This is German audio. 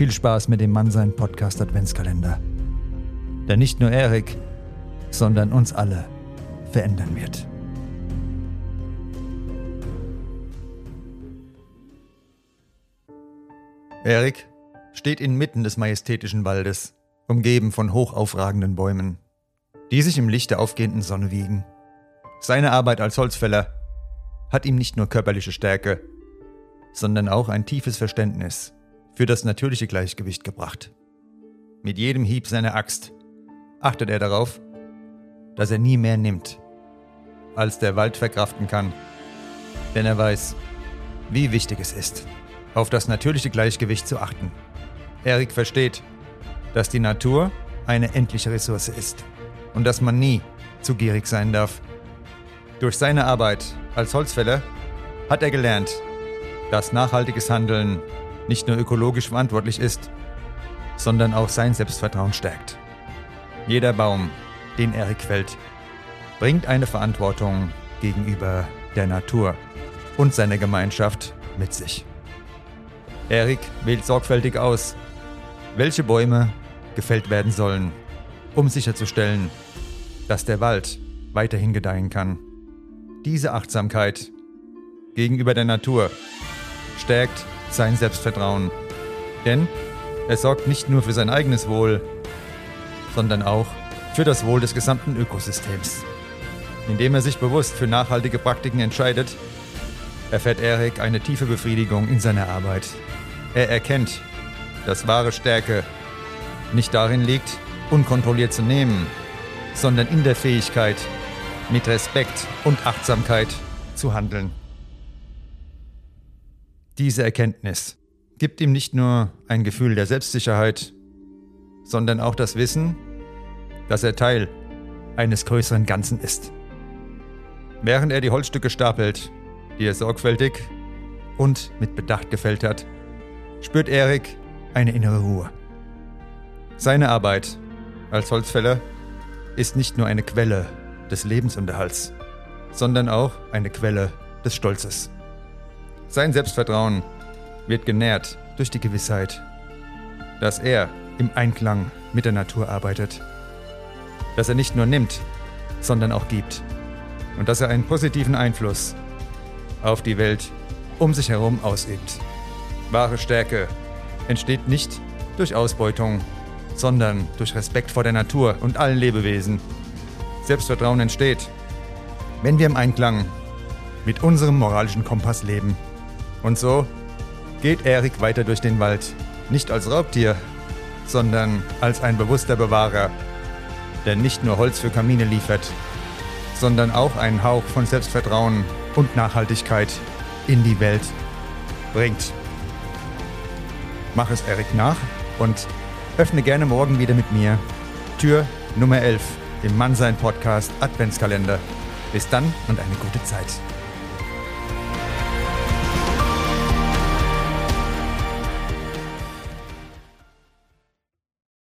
Viel Spaß mit dem Mannsein Podcast Adventskalender. Der nicht nur Erik, sondern uns alle verändern wird. Erik steht inmitten des majestätischen Waldes, umgeben von hochaufragenden Bäumen, die sich im Licht der aufgehenden Sonne wiegen. Seine Arbeit als Holzfäller hat ihm nicht nur körperliche Stärke, sondern auch ein tiefes Verständnis für das natürliche Gleichgewicht gebracht. Mit jedem Hieb seiner Axt achtet er darauf, dass er nie mehr nimmt, als der Wald verkraften kann, denn er weiß, wie wichtig es ist, auf das natürliche Gleichgewicht zu achten. Erik versteht, dass die Natur eine endliche Ressource ist und dass man nie zu gierig sein darf. Durch seine Arbeit als Holzfäller hat er gelernt, dass nachhaltiges Handeln nicht nur ökologisch verantwortlich ist, sondern auch sein Selbstvertrauen stärkt. Jeder Baum, den Erik fällt, bringt eine Verantwortung gegenüber der Natur und seiner Gemeinschaft mit sich. Erik wählt sorgfältig aus, welche Bäume gefällt werden sollen, um sicherzustellen, dass der Wald weiterhin gedeihen kann. Diese Achtsamkeit gegenüber der Natur stärkt sein Selbstvertrauen. Denn er sorgt nicht nur für sein eigenes Wohl, sondern auch für das Wohl des gesamten Ökosystems. Indem er sich bewusst für nachhaltige Praktiken entscheidet, erfährt Erik eine tiefe Befriedigung in seiner Arbeit. Er erkennt, dass wahre Stärke nicht darin liegt, unkontrolliert zu nehmen, sondern in der Fähigkeit, mit Respekt und Achtsamkeit zu handeln. Diese Erkenntnis gibt ihm nicht nur ein Gefühl der Selbstsicherheit, sondern auch das Wissen, dass er Teil eines größeren Ganzen ist. Während er die Holzstücke stapelt, die er sorgfältig und mit Bedacht gefällt hat, spürt Erik eine innere Ruhe. Seine Arbeit als Holzfäller ist nicht nur eine Quelle des Lebensunterhalts, sondern auch eine Quelle des Stolzes. Sein Selbstvertrauen wird genährt durch die Gewissheit, dass er im Einklang mit der Natur arbeitet, dass er nicht nur nimmt, sondern auch gibt und dass er einen positiven Einfluss auf die Welt um sich herum ausübt. Wahre Stärke entsteht nicht durch Ausbeutung, sondern durch Respekt vor der Natur und allen Lebewesen. Selbstvertrauen entsteht, wenn wir im Einklang mit unserem moralischen Kompass leben. Und so geht Erik weiter durch den Wald, nicht als Raubtier, sondern als ein bewusster Bewahrer, der nicht nur Holz für Kamine liefert, sondern auch einen Hauch von Selbstvertrauen und Nachhaltigkeit in die Welt bringt. Mach es Erik nach und öffne gerne morgen wieder mit mir Tür Nummer 11 im Mannsein Podcast Adventskalender. Bis dann und eine gute Zeit.